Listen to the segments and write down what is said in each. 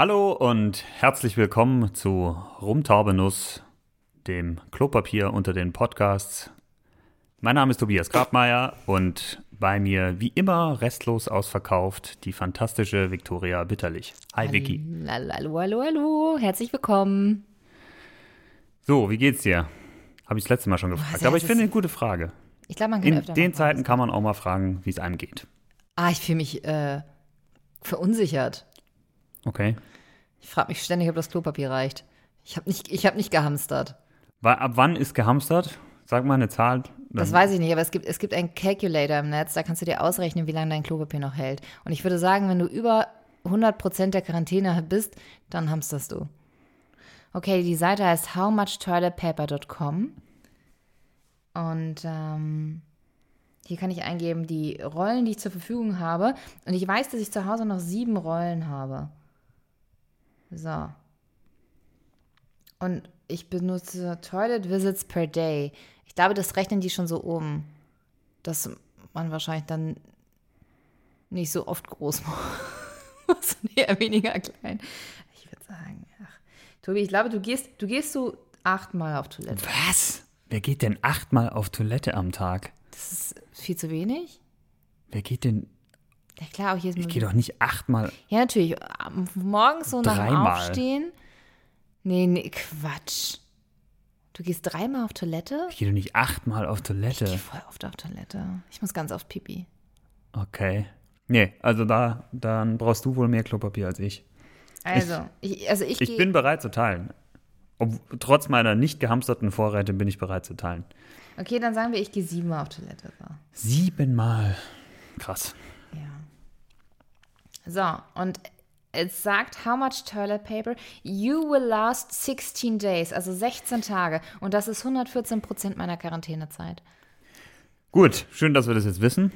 Hallo und herzlich willkommen zu Rumtaubenuss, dem Klopapier unter den Podcasts. Mein Name ist Tobias Grabmeier und bei mir wie immer restlos ausverkauft die fantastische Viktoria Bitterlich. Hi Vicky. Hallo, hallo, hallo, herzlich willkommen. So, wie geht's dir? Habe ich das letzte Mal schon gefragt, aber ich finde eine gute Frage. Ich glaube, man kann In den Zeiten kann man auch mal fragen, wie es einem geht. Ah, ich fühle mich äh, verunsichert. Okay. Ich frage mich ständig, ob das Klopapier reicht. Ich habe nicht, ich hab nicht gehamstert. Ab wann ist gehamstert? Sag mal eine Zahl. Das weiß ich nicht, aber es gibt, es gibt einen Calculator im Netz, da kannst du dir ausrechnen, wie lange dein Klopapier noch hält. Und ich würde sagen, wenn du über 100% der Quarantäne bist, dann hamsterst du. Okay, die Seite heißt howmuchtoiletpaper.com und ähm, hier kann ich eingeben die Rollen, die ich zur Verfügung habe. Und ich weiß, dass ich zu Hause noch sieben Rollen habe. So. Und ich benutze Toilet Visits per Day. Ich glaube, das rechnen die schon so um, dass man wahrscheinlich dann nicht so oft groß muss, und eher weniger klein. Ich würde sagen, ach, Tobi, ich glaube, du gehst, du gehst so achtmal auf Toilette. Was? Wer geht denn achtmal auf Toilette am Tag? Das ist viel zu wenig. Wer geht denn? Ja klar, auch jedes Ich Mal. gehe doch nicht achtmal. Ja, natürlich. Morgens so nach dem. Aufstehen. Nee, nee, Quatsch. Du gehst dreimal auf Toilette? Ich gehe doch nicht achtmal auf Ich Toilette. gehe voll oft auf Toilette. Ich muss ganz oft pipi. Okay. Nee, also da, dann brauchst du wohl mehr Klopapier als ich. Also, ich, also ich, Ich bin bereit zu teilen. Ob, trotz meiner nicht gehamsterten Vorräte bin ich bereit zu teilen. Okay, dann sagen wir, ich gehe siebenmal auf Toilette. So. Siebenmal. Krass. Ja. So, und es sagt, how much toilet paper? You will last 16 days, also 16 Tage. Und das ist 114 Prozent meiner Quarantänezeit. Gut, schön, dass wir das jetzt wissen.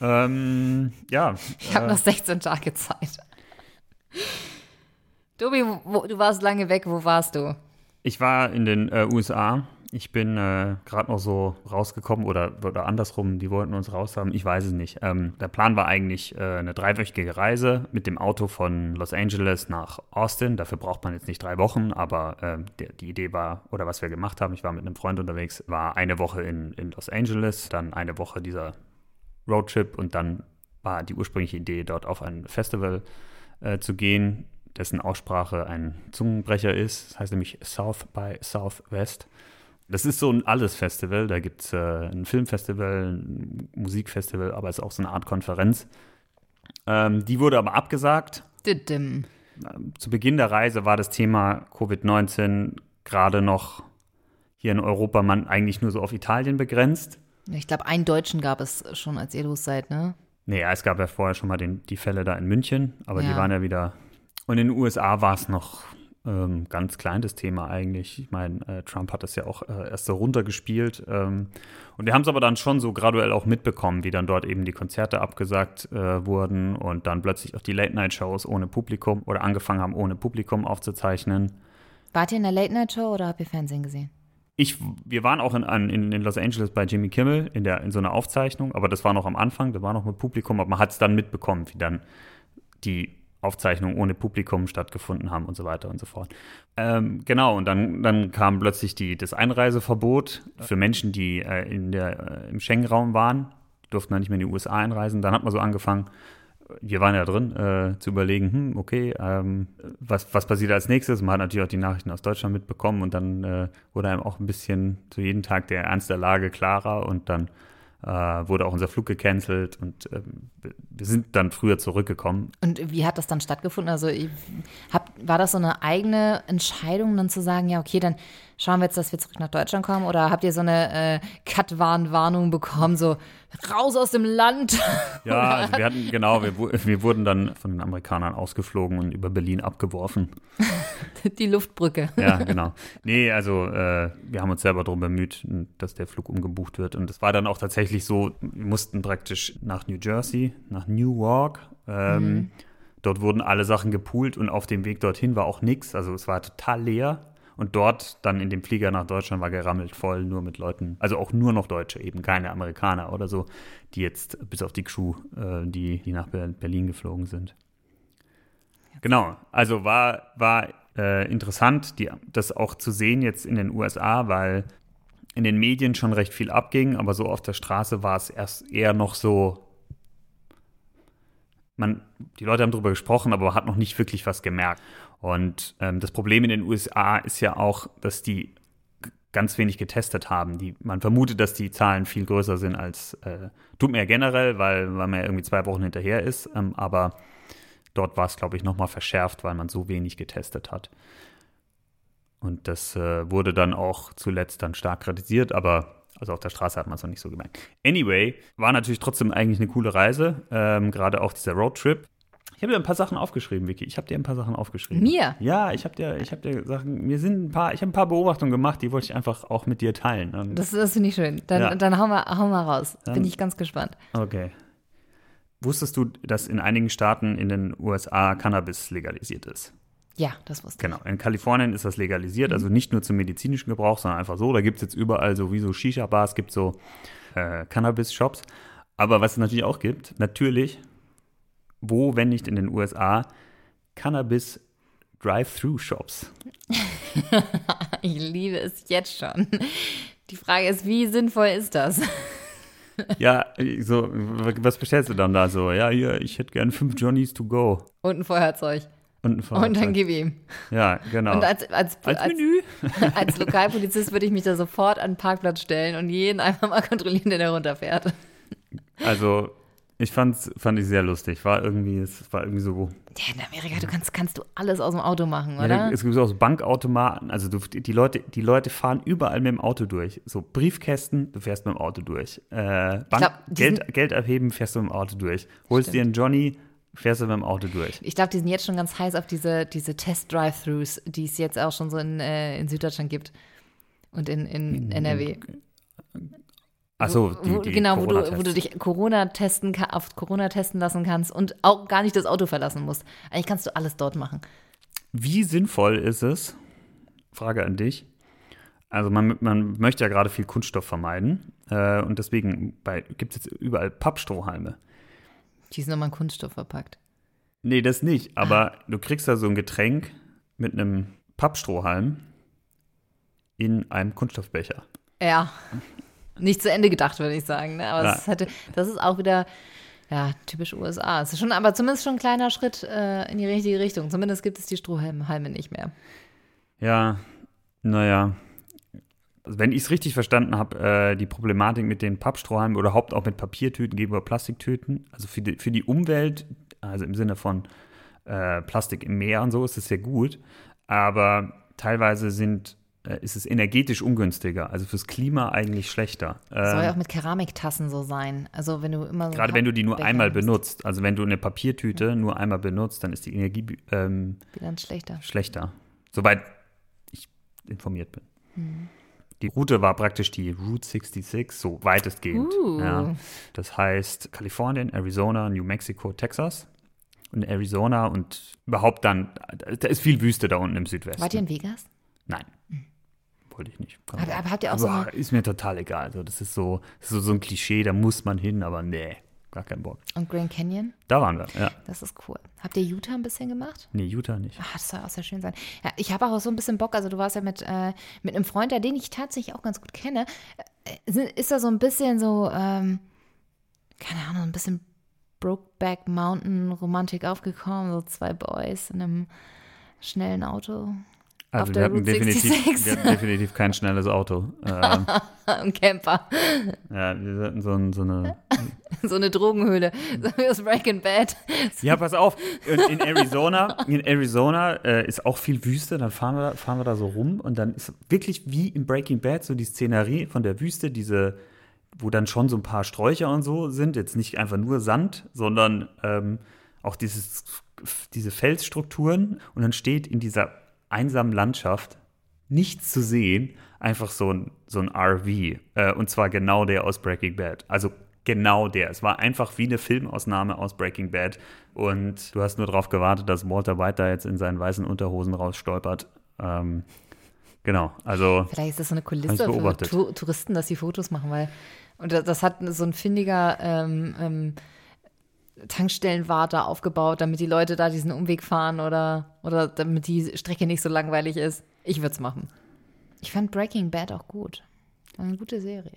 Ähm, ja, Ich habe noch 16 Tage Zeit. Tobi, wo- du warst lange weg. Wo warst du? ich war in den äh, USA. Ich bin äh, gerade noch so rausgekommen oder, oder andersrum, die wollten uns raus haben. Ich weiß es nicht. Ähm, der Plan war eigentlich äh, eine dreiwöchige Reise mit dem Auto von Los Angeles nach Austin. Dafür braucht man jetzt nicht drei Wochen, aber ähm, der, die Idee war, oder was wir gemacht haben, ich war mit einem Freund unterwegs, war eine Woche in, in Los Angeles, dann eine Woche dieser Roadtrip und dann war die ursprüngliche Idee, dort auf ein Festival äh, zu gehen, dessen Aussprache ein Zungenbrecher ist. Das heißt nämlich South by Southwest. Das ist so ein Alles-Festival. Da gibt es äh, ein Filmfestival, ein Musikfestival, aber es ist auch so eine Art Konferenz. Ähm, die wurde aber abgesagt. Didim. Zu Beginn der Reise war das Thema Covid-19 gerade noch hier in Europa man eigentlich nur so auf Italien begrenzt. Ich glaube, einen Deutschen gab es schon, als ihr los seid, ne? Naja, es gab ja vorher schon mal den, die Fälle da in München, aber die Ja. waren ja wieder. Und in den USA war es noch ähm, ganz klein, das Thema eigentlich. Ich meine, äh, Trump hat das ja auch äh, erst so runtergespielt. Ähm, und wir haben es aber dann schon so graduell auch mitbekommen, wie dann dort eben die Konzerte abgesagt äh, wurden und dann plötzlich auch die Late-Night-Shows ohne Publikum oder angefangen haben, ohne Publikum aufzuzeichnen. Wart ihr in der Late-Night-Show oder habt ihr Fernsehen gesehen? Ich, wir waren auch in, in, in Los Angeles bei Jimmy Kimmel in, der, in so einer Aufzeichnung, aber das war noch am Anfang, da war noch mit Publikum, aber man hat es dann mitbekommen, wie dann die Aufzeichnungen ohne Publikum stattgefunden haben und so weiter und so fort. Ähm, genau, und dann, dann kam plötzlich die, das Einreiseverbot für Menschen, die äh, in der, äh, im Schengen-Raum waren, durften dann nicht mehr in die USA einreisen. Dann hat man so angefangen, wir waren ja drin, äh, zu überlegen, hm, okay, ähm, was, was passiert als nächstes? Man hat natürlich auch die Nachrichten aus Deutschland mitbekommen und dann äh, wurde einem auch ein bisschen zu jedem Tag der Ernst der Lage klarer und dann äh, wurde auch unser Flug gecancelt und ähm, wir sind dann früher zurückgekommen. Und wie hat das dann stattgefunden? Also hab, war das so eine eigene Entscheidung, dann zu sagen, ja, okay, dann schauen wir jetzt, dass wir zurück nach Deutschland kommen? Oder habt ihr so eine äh, Cut-Warn-Warnung bekommen, so raus aus dem Land? Ja, also wir hatten, genau, wir, wir wurden dann von den Amerikanern ausgeflogen und über Berlin abgeworfen. Die Luftbrücke. Ja, genau. Nee, also äh, wir haben uns selber darum bemüht, dass der Flug umgebucht wird. Und es war dann auch tatsächlich so, wir mussten praktisch nach New Jersey, nach Newark. Ähm, Dort wurden alle Sachen gepoolt und auf dem Weg dorthin war auch nichts. Also es war total leer. Und dort dann in dem Flieger nach Deutschland war gerammelt voll, nur mit Leuten, also auch nur noch Deutsche, eben keine Amerikaner oder so, die jetzt bis auf die Crew, äh, die, die nach Ber- Berlin geflogen sind. Genau, also war, war äh, interessant, die, das auch zu sehen jetzt in den USA, weil in den Medien schon recht viel abging, aber so auf der Straße war es erst eher noch so, man, die Leute haben darüber gesprochen, aber hat noch nicht wirklich was gemerkt. Und ähm, das Problem in den USA ist ja auch, dass die ganz wenig getestet haben. Die, man vermutet, dass die Zahlen viel größer sind als, äh, tut mir ja generell, weil, weil man ja irgendwie zwei Wochen hinterher ist, ähm, aber dort war es, glaube ich, nochmal verschärft, weil man so wenig getestet hat. Und das äh, wurde dann auch zuletzt dann stark kritisiert, aber also auf der Straße hat man es noch nicht so gemerkt. Anyway, war natürlich trotzdem eigentlich eine coole Reise, ähm, gerade auch dieser Roadtrip. Ich habe dir ein paar Sachen aufgeschrieben, Vicky. Ich habe dir ein paar Sachen aufgeschrieben. Mir? Ja, ich habe dir, ich habe dir Sachen. Mir sind ein paar, ich habe ein paar Beobachtungen gemacht, die wollte ich einfach auch mit dir teilen. Und Das, das finde ich schön. Dann, Ja. dann hau, mal, hau mal raus. Bin Dann- ich ganz gespannt. okay. Wusstest du, dass in einigen Staaten in den USA Cannabis legalisiert ist? Ja, das wusste Genau. In Kalifornien ist das legalisiert, also nicht nur zum medizinischen Gebrauch, sondern einfach so. Da gibt es jetzt überall so wie so Shisha-Bars, gibt so äh, Cannabis-Shops. Aber was es natürlich auch gibt, natürlich, wo, wenn nicht in den USA, Cannabis-Drive-Thru-Shops. ich. Ich liebe es jetzt schon. Die Frage ist, wie sinnvoll ist das? Ja, so, was bestellst du dann da so? Ja, hier, ich hätte gern fünf Johnnies to go. Und ein Feuerzeug. Und ein Und Fahrzeug. dann gib ihm. Ja, genau. Und als, als, Als als, Menü. als Lokalpolizist würde ich mich da sofort an den Parkplatz stellen und jeden einfach mal kontrollieren, der da runterfährt. Also, ich fand's, fand ich sehr lustig. War irgendwie, es war irgendwie so, Ja, in Amerika, du kannst, kannst du alles aus dem Auto machen, Ja, oder? es gibt auch so Bankautomaten, also du, die, Leute, die Leute fahren überall mit dem Auto durch. So Briefkästen, du fährst mit dem Auto durch. Äh, Bank, glaub, Geld, Geld abheben, fährst du mit dem Auto durch. Holst dir einen Johnny, fährst du mit dem Auto durch. Ich glaube, die sind jetzt schon ganz heiß auf diese, diese Test-Drive-Thrus, die es jetzt auch schon so in, äh, in Süddeutschland gibt. Und in, in NRW. Achso, die, die genau, wo du, wo du dich Corona testen, auf Corona testen lassen kannst und auch gar nicht das Auto verlassen musst. Eigentlich kannst du alles dort machen. Wie sinnvoll ist es, Frage an dich, also man, man möchte ja gerade viel Kunststoff vermeiden äh, und deswegen gibt es jetzt überall Pappstrohhalme. Die sind nochmal in Kunststoff verpackt. Nee, das nicht. Aber du kriegst da so ein Getränk mit einem Pappstrohhalm in einem Kunststoffbecher. Ja. Nicht zu Ende gedacht, würde ich sagen. Ne? Aber das, hätte, das ist auch wieder, ja, typisch USA. Es ist schon, aber zumindest schon ein kleiner Schritt äh, in die richtige Richtung. Zumindest gibt es die Strohhalme nicht mehr. Ja, naja. Also wenn ich es richtig verstanden habe, äh, die Problematik mit den Pappstrohhalmen oder überhaupt auch mit Papiertüten gegenüber Plastiktüten, also für die, für die Umwelt, also im Sinne von äh, Plastik im Meer und so, ist es sehr gut. Aber teilweise sind, äh, ist es energetisch ungünstiger, also fürs Klima eigentlich schlechter. Soll ja Ähm, auch mit Keramiktassen so sein. Also wenn du immer so Gerade wenn du die nur einmal hast, benutzt, also wenn du eine Papiertüte nur einmal benutzt, dann ist die Energie ähm, Bilanz schlechter. schlechter. Soweit ich informiert bin. Hm. Die Route war praktisch die Route 66, so weitestgehend. Uh. Ja. Das heißt Kalifornien, Arizona, New Mexico, Texas. Und Arizona und überhaupt dann, da ist viel Wüste da unten im Südwesten. Wart ihr in Vegas? Nein. Wollte ich nicht. Aber- aber habt ihr auch so Boah, eine- Ist mir total egal. Also das ist so, das ist so, so ein Klischee, da muss man hin, aber nee, gar keinen Bock. Und Grand Canyon? Da waren wir, ja. Das ist cool. Habt ihr Utah ein bisschen gemacht? Nee, Utah nicht. Ah, das soll auch sehr schön sein. Ja, ich habe auch so ein bisschen Bock. Also du warst ja mit, äh, mit einem Freund, der den ich tatsächlich auch ganz gut kenne. Äh, ist da so ein bisschen so, ähm, keine Ahnung, ein bisschen Brokeback Mountain Romantik aufgekommen. So zwei Boys in einem schnellen Auto Also wir hatten, definitiv, 66. wir hatten definitiv kein schnelles Auto. Ähm, im Camper. ja, wir hatten so, ein, so eine. So eine Drogenhöhle. So wie aus Breaking Bad. Ja, pass auf. In, in Arizona, in Arizona äh, ist auch viel Wüste. Dann fahren wir, fahren wir da so rum und dann ist wirklich wie in Breaking Bad so die Szenerie von der Wüste, diese, wo dann schon so ein paar Sträucher und so sind. Jetzt nicht einfach nur Sand, sondern ähm, auch dieses, diese Felsstrukturen. Und dann steht in dieser einsamen Landschaft nichts zu sehen, einfach so ein, so ein RV. Äh, und zwar genau der aus Breaking Bad. Also genau der. Es war einfach wie eine Filmausnahme aus Breaking Bad. Und du hast nur darauf gewartet, dass Walter White da jetzt in seinen weißen Unterhosen rausstolpert. Ähm, genau, also Vielleicht ist das so eine Kulisse für Touristen, dass sie Fotos machen, weil und das, das hat so ein findiger ähm, ähm, Tankstellenwart da aufgebaut, damit die Leute da diesen Umweg fahren oder, oder damit die Strecke nicht so langweilig ist. Ich würde es machen. Ich fand Breaking Bad auch gut. War eine gute Serie.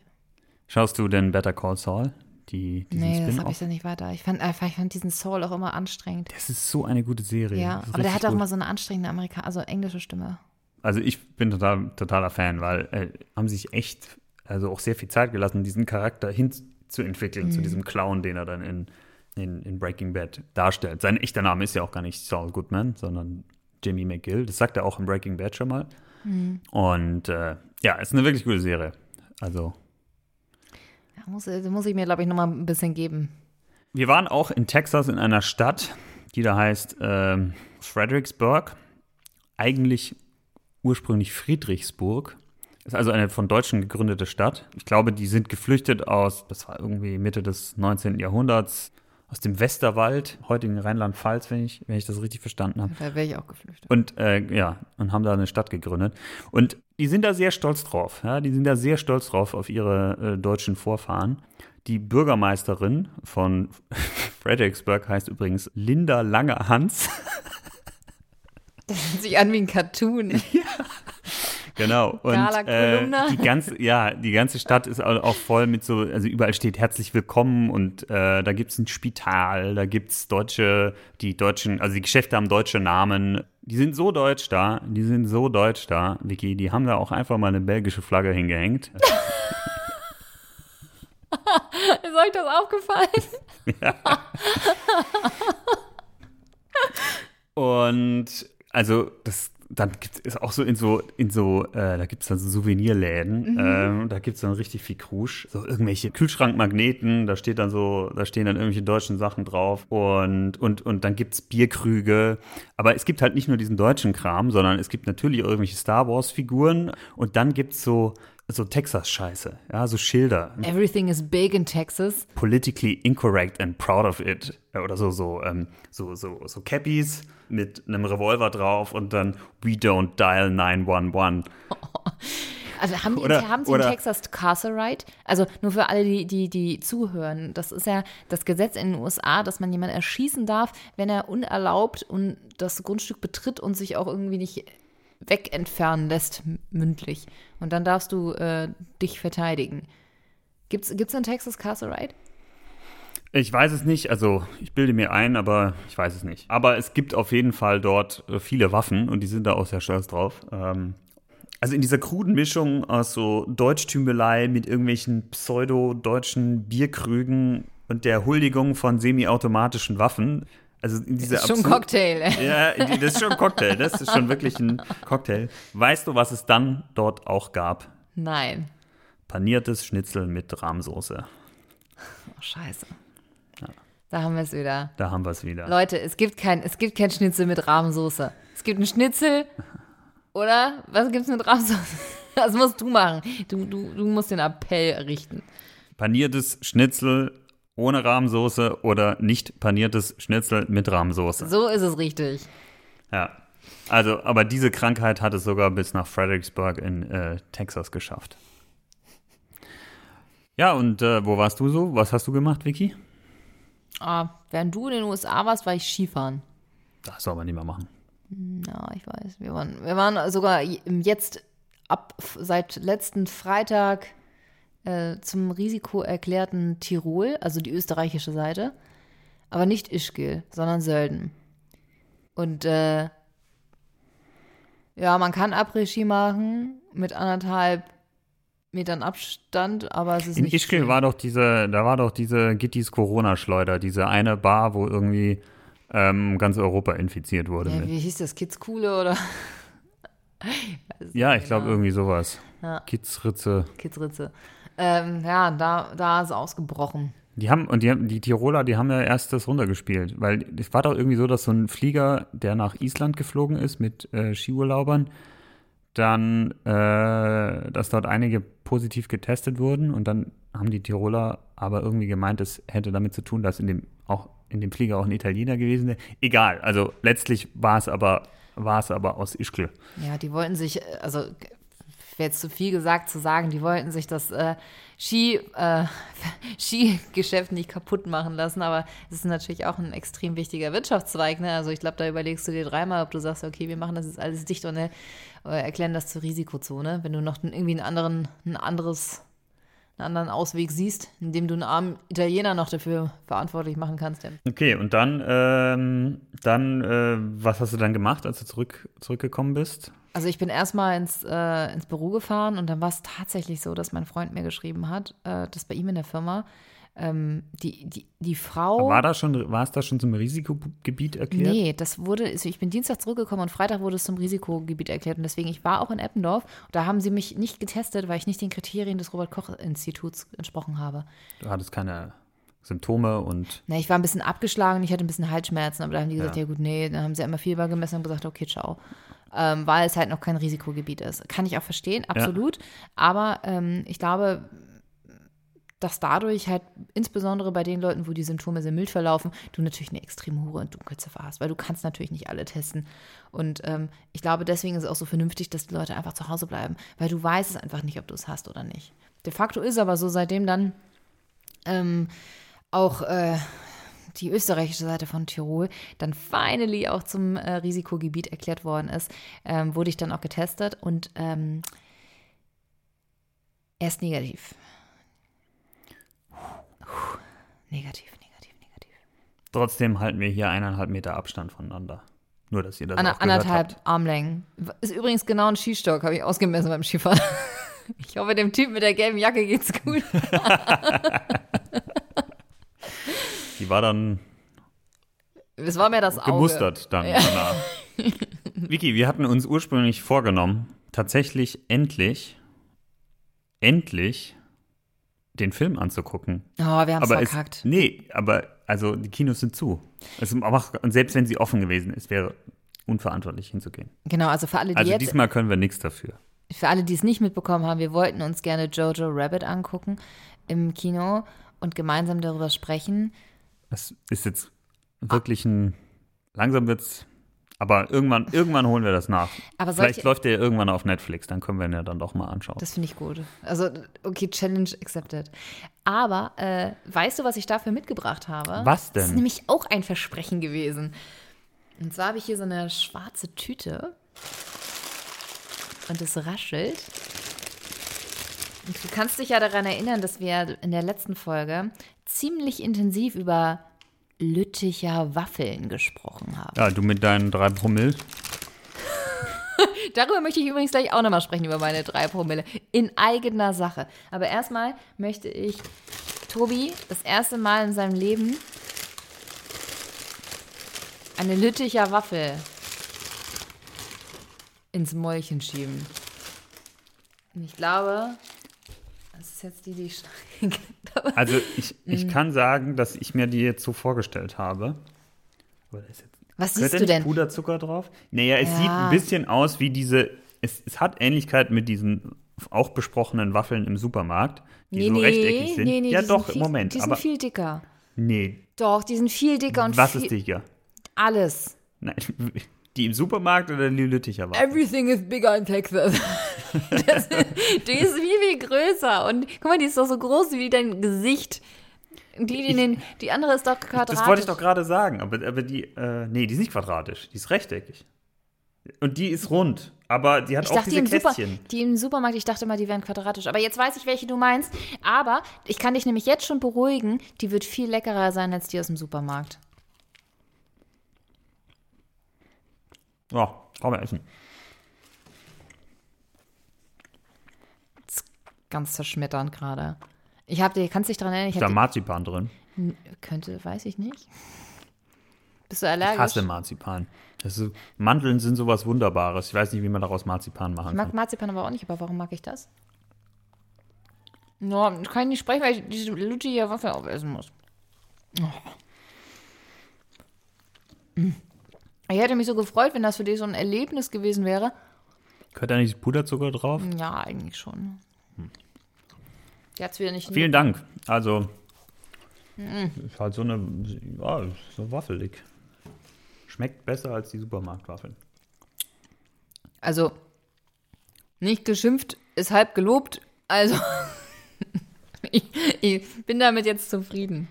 Schaust du denn Better Call Saul? Die, diesen Nee, das habe ich dann nicht weiter. Ich fand, einfach- ich fand diesen Soul auch immer anstrengend. Das ist so eine gute Serie. Ja, aber der hat auch gut. mal so eine anstrengende Amerika also englische Stimme. Also ich bin total, totaler Fan, weil äh, haben sich echt, also auch sehr viel Zeit gelassen, diesen Charakter hinzuentwickeln, Mhm. zu diesem Clown, den er dann in, in, in Breaking Bad darstellt. Sein echter Name ist ja auch gar nicht Saul Goodman, sondern Jimmy McGill. Das sagt er auch in Breaking Bad schon mal. Mhm. Und äh, ja, ist eine wirklich gute Serie. Also Ja, muss, da muss ich mir, glaube ich, nochmal ein bisschen geben. Wir waren auch in Texas in einer Stadt, die da heißt ähm, Fredericksburg. Eigentlich ursprünglich Friedrichsburg. Ist also eine von Deutschen gegründete Stadt. Ich glaube, die sind geflüchtet aus, das war irgendwie Mitte des 19. Jahrhunderts, aus dem Westerwald, heutigen Rheinland-Pfalz, wenn ich, wenn ich das richtig verstanden habe. Da wäre ich auch geflüchtet. Und äh, ja, und haben da eine Stadt gegründet. Und die sind da sehr stolz drauf. Ja? Die sind da sehr stolz drauf auf ihre äh, deutschen Vorfahren. Die Bürgermeisterin von Fredericksburg heißt übrigens Linda Lange-Hans. Das hört sich an wie ein Cartoon. Genau. Und äh, die ganze, ja, die ganze Stadt ist au- auch voll mit so, also überall steht herzlich willkommen und äh, da gibt es ein Spital, da gibt es deutsche, die deutschen, also die Geschäfte haben deutsche Namen. Die sind so deutsch da, die sind so deutsch da, Vicky, die haben da auch einfach mal eine belgische Flagge hingehängt. Ist euch das aufgefallen? Und also das dann gibt es auch so in so, in so, äh, da gibt es dann so Souvenirläden, ähm, da gibt es dann richtig viel Krusch, so irgendwelche Kühlschrankmagneten, da steht dann so, da stehen dann irgendwelche deutschen Sachen drauf und, und, und dann gibt es Bierkrüge, aber es gibt halt nicht nur diesen deutschen Kram, sondern es gibt natürlich auch irgendwelche Star Wars Figuren und dann gibt es so, so Texas-Scheiße, ja, so Schilder, Everything is big in Texas. politically incorrect and proud of it. Oder so, so, ähm, so, so, so Cappies mit einem Revolver drauf und dann We don't dial 911. Also haben, die, Oder- haben sie oder- in Texas Carcerite? Also nur für alle, die, die, die zuhören. Das ist ja das Gesetz in den USA, dass man jemanden erschießen darf, wenn er unerlaubt und das Grundstück betritt und sich auch irgendwie nicht wegentfernen lässt, m- mündlich. Und dann darfst du äh, dich verteidigen. Gibt's, gibt's in Texas Carcerite? Ich weiß es nicht, also ich bilde mir ein, aber ich weiß es nicht. Aber es gibt auf jeden Fall dort äh, viele Waffen und die sind da auch sehr stolz drauf. Ähm, also in dieser kruden Mischung aus so Deutschtümelei mit irgendwelchen pseudo-deutschen Bierkrügen und der Huldigung von semiautomatischen Waffen. Also in dieser Ist schon ein Cocktail. Ja, das ist schon ein Cocktail. Das ist schon wirklich ein Cocktail. Weißt du, was es dann dort auch gab? Nein. Paniertes Schnitzel mit Rahmsoße. Oh, scheiße. Da haben wir es wieder. Da haben wir es wieder. Leute, es gibt kein, es gibt kein Schnitzel mit Rahmsoße. Es gibt einen Schnitzel, oder? Was gibt's mit Rahmsoße? Das musst du machen. Du, du, du musst den Appell richten. Paniertes Schnitzel ohne Rahmsoße oder nicht paniertes Schnitzel mit Rahmsoße. So ist es richtig. Ja. Also, aber diese Krankheit hat es sogar bis nach Fredericksburg in äh, Texas geschafft. Ja, und äh, wo warst du so? Was hast du gemacht, Vicky? Ah, während du in den USA warst, war ich Skifahren. Das soll man nicht mehr machen. Ja, ich weiß. Wir waren, wir waren sogar jetzt ab seit letzten Freitag äh, zum Risiko erklärten Tirol, also die österreichische Seite. Aber nicht Ischgl, sondern Sölden. Und äh, ja, man kann Après-Ski machen mit anderthalb Metern Abstand, aber es ist In nicht Ischgl schön. war doch diese, da war doch diese Gittis Corona-Schleuder, diese eine Bar, wo irgendwie ähm, ganz Europa infiziert wurde. ja, wie hieß das? Kitzkuhle oder Ja, ich glaube genau. irgendwie sowas. Ja. Kitzritze. Kitzritze? Ähm, ja, da, da ist es ausgebrochen. Die haben, und die, die Tiroler, die haben ja erst das runtergespielt, weil es war doch irgendwie so, dass so ein Flieger, der nach Island geflogen ist mit äh, Skiurlaubern, dann, äh, dass dort einige positiv getestet wurden und dann haben die Tiroler aber irgendwie gemeint, es hätte damit zu tun, dass in dem auch in dem Flieger auch ein Italiener gewesen wäre. Egal, also letztlich war es aber war es aber aus Ischgl. Ja, die wollten sich, also wäre jetzt zu viel gesagt zu sagen, die wollten sich das äh, Ski, äh, Skigeschäft nicht kaputt machen lassen, aber es ist natürlich auch ein extrem wichtiger Wirtschaftszweig. Ne? Also ich glaube, da überlegst du dir dreimal, ob du sagst, okay, wir machen das jetzt alles dicht und äh, erklären das zur Risikozone, wenn du noch irgendwie einen anderen, ein anderes einen anderen Ausweg siehst, indem du einen armen Italiener noch dafür verantwortlich machen kannst. Okay, und dann, ähm, dann äh, was hast du dann gemacht, als du zurück, zurückgekommen bist? Also ich bin erstmal ins, äh, ins Büro gefahren und dann war es tatsächlich so, dass mein Freund mir geschrieben hat, äh, dass bei ihm in der Firma ähm, die, die, die Frau. War, da schon, war es da schon zum Risikogebiet erklärt? Nee, das wurde, also ich bin Dienstag zurückgekommen und Freitag wurde es zum Risikogebiet erklärt. Und deswegen, ich war auch in Eppendorf. Da haben sie mich nicht getestet, weil ich nicht den Kriterien des Robert-Koch-Instituts entsprochen habe. Du hattest keine Symptome und. Na, ich war ein bisschen abgeschlagen, ich hatte ein bisschen Halsschmerzen, aber da haben die gesagt, ja, ja gut, nee, dann haben sie einmal Fieber gemessen und gesagt, okay, ciao. Ähm, weil es halt noch kein Risikogebiet ist. Kann ich auch verstehen, absolut. Ja. Aber ähm, ich glaube, dass dadurch halt insbesondere bei den Leuten, wo die Symptome sehr mild verlaufen, du natürlich eine extrem hohe Dunkelziffer hast, weil du kannst natürlich nicht alle testen. Und ähm, ich glaube, deswegen ist es auch so vernünftig, dass die Leute einfach zu Hause bleiben, weil du weißt es einfach nicht, ob du es hast oder nicht. De facto ist aber so, seitdem dann ähm, auch äh, die österreichische Seite von Tirol dann finally auch zum äh, Risikogebiet erklärt worden ist, ähm, wurde ich dann auch getestet und ähm, er ist negativ. Negativ, negativ, negativ. Trotzdem halten wir hier eineinhalb Meter Abstand voneinander. Nur, dass ihr das Anna, Anderthalb habt. Armlängen. Ist übrigens genau ein Skistock, habe ich ausgemessen beim Skifahren. Ich hoffe, dem Typ mit der gelben Jacke geht's gut. Die war dann. Es war mir das Auge. Gemustert dann ja. danach. Vicky, wir hatten uns ursprünglich vorgenommen, tatsächlich endlich, endlich den Film anzugucken. Oh, wir haben es verkackt. nee, aber also die Kinos sind zu. Es, und selbst wenn sie offen gewesen ist, wäre unverantwortlich hinzugehen. Genau, also für alle, die Also jetzt, diesmal können wir nichts dafür. Für alle, die es nicht mitbekommen haben, wir wollten uns gerne Jojo Rabbit angucken im Kino und gemeinsam darüber sprechen. Das ist jetzt wirklich ein langsam wird's aber irgendwann, irgendwann holen wir das nach. Aber Vielleicht läuft der ja irgendwann auf Netflix, dann können wir ihn ja dann doch mal anschauen. Das finde ich gut. Also, okay, Challenge accepted. Aber äh, weißt du, was ich dafür mitgebracht habe? Was denn? Das ist nämlich auch ein Versprechen gewesen. Und zwar habe ich hier so eine schwarze Tüte. Und es raschelt. Du kannst dich ja daran erinnern, dass wir in der letzten Folge ziemlich intensiv über Lütticher Waffeln gesprochen haben. Ja, du mit deinen drei Promille. Darüber möchte ich übrigens gleich auch nochmal sprechen, über meine drei Promille. In eigener Sache. Aber erstmal möchte ich Tobi das erste Mal in seinem Leben eine Lütticher Waffel ins Mäulchen schieben. Und ich glaube, ist jetzt die, die ich Also ich, ich mhm. kann sagen, dass ich mir die jetzt so vorgestellt habe. Was siehst du denn? Puderzucker drauf? Naja, es ja. sieht ein bisschen aus wie diese, es, es hat Ähnlichkeit mit diesen auch besprochenen Waffeln im Supermarkt, die nee, so rechteckig sind. Nee, nee, ja, doch, viel, Moment. Die sind aber, viel dicker. Nee. Doch, die sind viel dicker und Was viel, ist dicker? Alles. Nein, die im Supermarkt oder die Lütticher Waffeln? Everything is bigger in Texas. das, die ist viel, größer. Und guck mal, die ist doch so groß wie dein Gesicht. Die, die, den, die andere ist doch quadratisch. Das wollte ich doch gerade sagen. Aber, aber die, äh, nee, die ist nicht quadratisch. Die ist rechteckig. Und die ist rund. Aber die hat ich auch dachte, diese die Kästchen. Super, die im Supermarkt, ich dachte immer, die wären quadratisch. Aber jetzt weiß ich, welche du meinst. Aber ich kann dich nämlich jetzt schon beruhigen, die wird viel leckerer sein als die aus dem Supermarkt. Ja, man essen. Ganz zerschmetternd gerade. Ich habe dir, kannst dich daran erinnern? Ich ist da Marzipan drin? Könnte, weiß ich nicht. Bist du allergisch? Ich hasse Marzipan. Ist, Mandeln sind sowas Wunderbares. Ich weiß nicht, wie man daraus Marzipan machen kann. Ich mag kann. Marzipan aber auch nicht, aber warum mag ich das? No, kann ich nicht sprechen, weil ich diese lutschige Waffe aufessen muss. Oh. Ich hätte mich so gefreut, wenn das für dich so ein Erlebnis gewesen wäre. Gehört da nicht Puderzucker drauf? Ja, eigentlich schon. Jetzt wieder nicht. Vielen Dank. Also, mhm. ist halt so eine, ja, so waffelig. Schmeckt besser als die Supermarktwaffeln. Also, nicht geschimpft ist halb gelobt. Also, ich, ich bin damit jetzt zufrieden.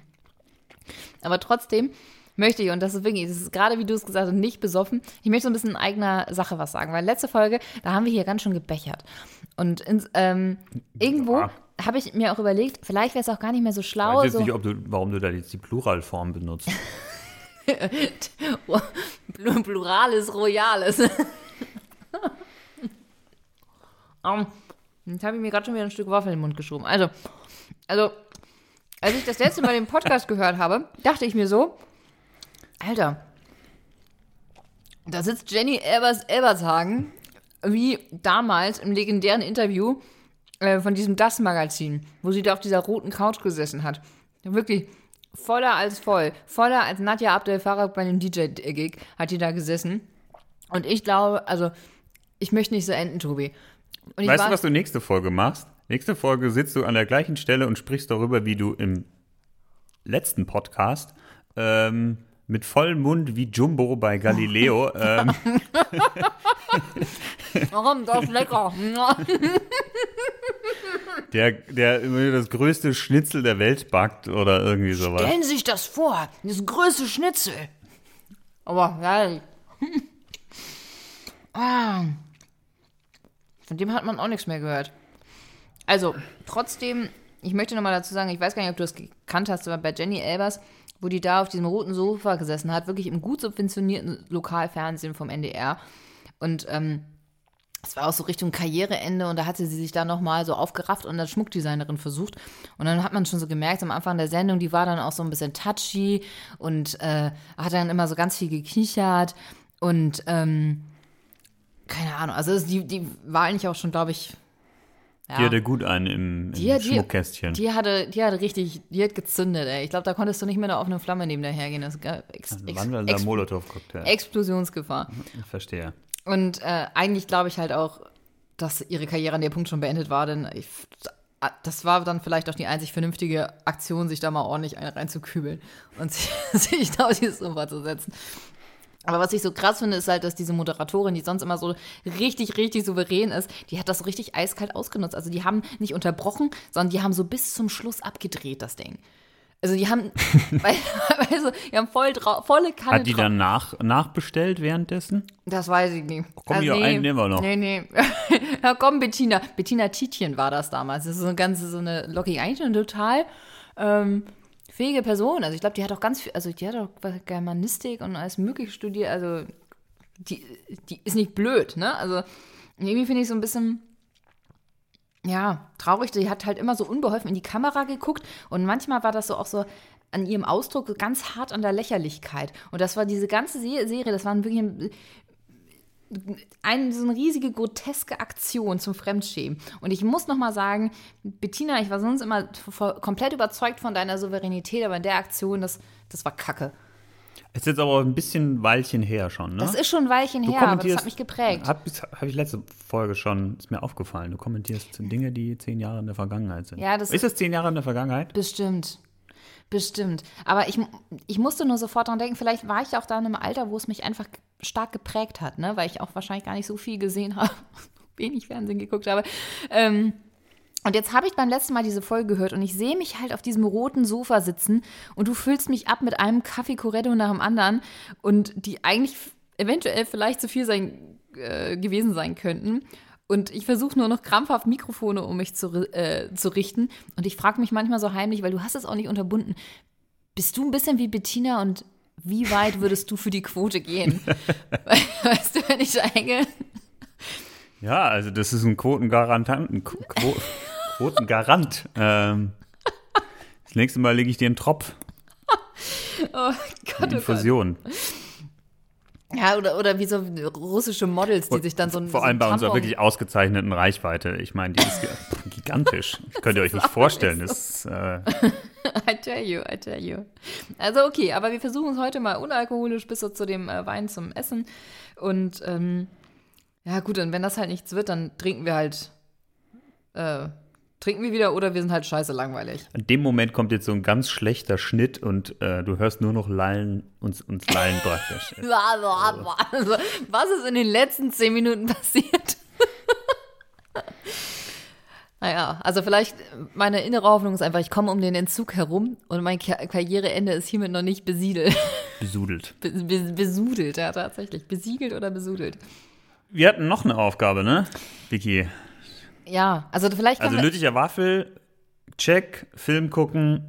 Aber trotzdem möchte ich, und das ist wirklich, das ist gerade wie du es gesagt hast, nicht besoffen. Ich möchte so ein bisschen in eigener Sache was sagen, weil letzte Folge, da haben wir hier ganz schön gebechert. Und ins, ähm, irgendwo Ja. Habe ich mir auch überlegt, vielleicht wäre es auch gar nicht mehr so schlau. Ich weiß jetzt so, nicht, ob du, warum du da jetzt die Pluralform benutzt. Pl- Plurales Royales. um, jetzt habe ich mir gerade schon wieder ein Stück Waffel in den Mund geschoben. Also, also, als ich das letzte Mal den Podcast gehört habe, dachte ich mir so, Alter, da sitzt Jenny Elbers Elbershagen, wie damals im legendären Interview äh, von diesem Das-Magazin, wo sie da auf dieser roten Couch gesessen hat. Wirklich voller als voll. Voller als Nadja Abdel Farag bei einem DJ-Gig hat die da gesessen. Und ich glaube, also, ich möchte nicht so enden, Tobi. Weißt war, du, was du nächste Folge machst? Nächste Folge sitzt du an der gleichen Stelle und sprichst darüber, wie du im letzten Podcast ähm, mit vollem Mund wie Jumbo bei Galileo ähm, Warum? Das ist lecker. der, der immer das größte Schnitzel der Welt backt oder irgendwie sowas. Stellen Sie sich das vor, das größte Schnitzel. Aber, ja. ah. Von dem hat man auch nichts mehr gehört. Also, trotzdem, ich möchte nochmal dazu sagen, ich weiß gar nicht, ob du das gekannt hast, aber bei Jenny Elbers, wo die da auf diesem roten Sofa gesessen hat, wirklich im gut subventionierten Lokalfernsehen vom NDR. Und ähm, es war auch so Richtung Karriereende und da hatte sie sich da nochmal so aufgerafft und als Schmuckdesignerin versucht. Und dann hat man schon so gemerkt, am Anfang der Sendung, die war dann auch so ein bisschen touchy und äh, hat dann immer so ganz viel gekichert und ähm, keine Ahnung, also die, die war eigentlich auch schon, glaube ich, ja, Die hatte gut einen im, im Die hat- die- Schmuckkästchen. die hatte, die hatte richtig, die hat gezündet, ey. Ich glaube, da konntest du nicht mit einer offenen Flamme neben der hergehen. Das gab ex, ex, Wandelnder ex, Molotow-Cocktail. Explosionsgefahr. Ich verstehe. Und äh, eigentlich glaube ich halt auch, dass ihre Karriere an dem Punkt schon beendet war, denn ich, das war dann vielleicht auch die einzig vernünftige Aktion, sich da mal ordentlich einen reinzukübeln und sich, sich da auf dieses Sofa zu setzen. Aber was ich so krass finde, ist halt, dass diese Moderatorin, die sonst immer so richtig, richtig souverän ist, die hat das so richtig eiskalt ausgenutzt. Also die haben nicht unterbrochen, sondern die haben so bis zum Schluss abgedreht, das Ding. Also die haben, also, die haben voll volle Kanne Hat die dann nach, nachbestellt währenddessen? das weiß ich nicht. komm, hier, einen nehmen wir noch. Nee, nee. ja, komm, Bettina. Bettina Tietjen war das damals. Das ist so eine ganze, so eine Locky, eigentlich eine total ähm, fähige Person. Also ich glaube, die hat auch ganz viel, also die hat auch Germanistik und alles mögliche studiert. Also die, die ist nicht blöd, ne? Also irgendwie finde ich so ein bisschen, ja, traurig. Die hat halt immer so unbeholfen in die Kamera geguckt und manchmal war das so auch so an ihrem Ausdruck ganz hart an der Lächerlichkeit. Und das war diese ganze Se- Serie, das waren wirklich eine so eine riesige groteske Aktion zum Fremdschämen. Und ich muss noch mal sagen, Bettina, ich war sonst immer komplett überzeugt von deiner Souveränität, aber in der Aktion, das, das war Kacke. Ist jetzt aber ein bisschen Weilchen her schon, ne? Das ist schon ein Weilchen Du her, aber das hat mich geprägt. Habe hab ich letzte Folge schon, ist mir aufgefallen. Du kommentierst Dinge, die zehn Jahre in der Vergangenheit sind. Ja, das- ist es zehn Jahre in der Vergangenheit? Bestimmt. Bestimmt. Aber ich, ich musste nur sofort dran denken, vielleicht war ich auch da in einem Alter, wo es mich einfach stark geprägt hat, ne? weil ich auch wahrscheinlich gar nicht so viel gesehen habe, wenig Fernsehen geguckt habe. Ähm, und jetzt habe ich beim letzten Mal diese Folge gehört und ich sehe mich halt auf diesem roten Sofa sitzen und du füllst mich ab mit einem Kaffee Corretto nach dem anderen und die eigentlich eventuell vielleicht zu viel sein, äh, gewesen sein könnten. Und ich versuche nur noch krampfhaft Mikrofone um mich zu, äh, zu richten. Und ich frage mich manchmal so heimlich, weil du hast es auch nicht unterbunden. Bist du ein bisschen wie Bettina und wie weit würdest du für die Quote gehen? weißt du, wenn ich denke, Ja, also das ist ein Quotengarantanten. Qu Quo Quotengarant. ähm, das nächste Mal lege ich dir einen Tropf. oh Gott, oh Gott. Ja, oder, oder wie so russische Models, die sich dann so ein Vor so allem bei unserer Tampon- wirklich ausgezeichneten Reichweite. Ich meine, die ist gi- gigantisch. Könnt ihr euch nicht vorstellen. Das, äh, I tell you, I tell you. Also okay, aber wir versuchen es heute mal unalkoholisch bis so zu dem äh, Wein zum Essen. Und ähm, ja gut, und wenn das halt nichts wird, dann trinken wir halt, äh, trinken wir wieder oder wir sind halt scheiße langweilig. in dem Moment kommt jetzt so ein ganz schlechter Schnitt und äh, du hörst nur noch Lallen uns, uns Lallen praktisch. Also, was ist in den letzten zehn Minuten passiert? Naja, also vielleicht meine innere Hoffnung ist einfach, ich komme um den Entzug herum und mein Ka Karriereende ist hiermit noch nicht besiedelt. Besudelt. Be be besudelt, ja, tatsächlich. Besiegelt oder besudelt. Wir hatten noch eine Aufgabe, ne, Vicky? Ja, also vielleicht Also Lütticher Waffel, check, Film gucken,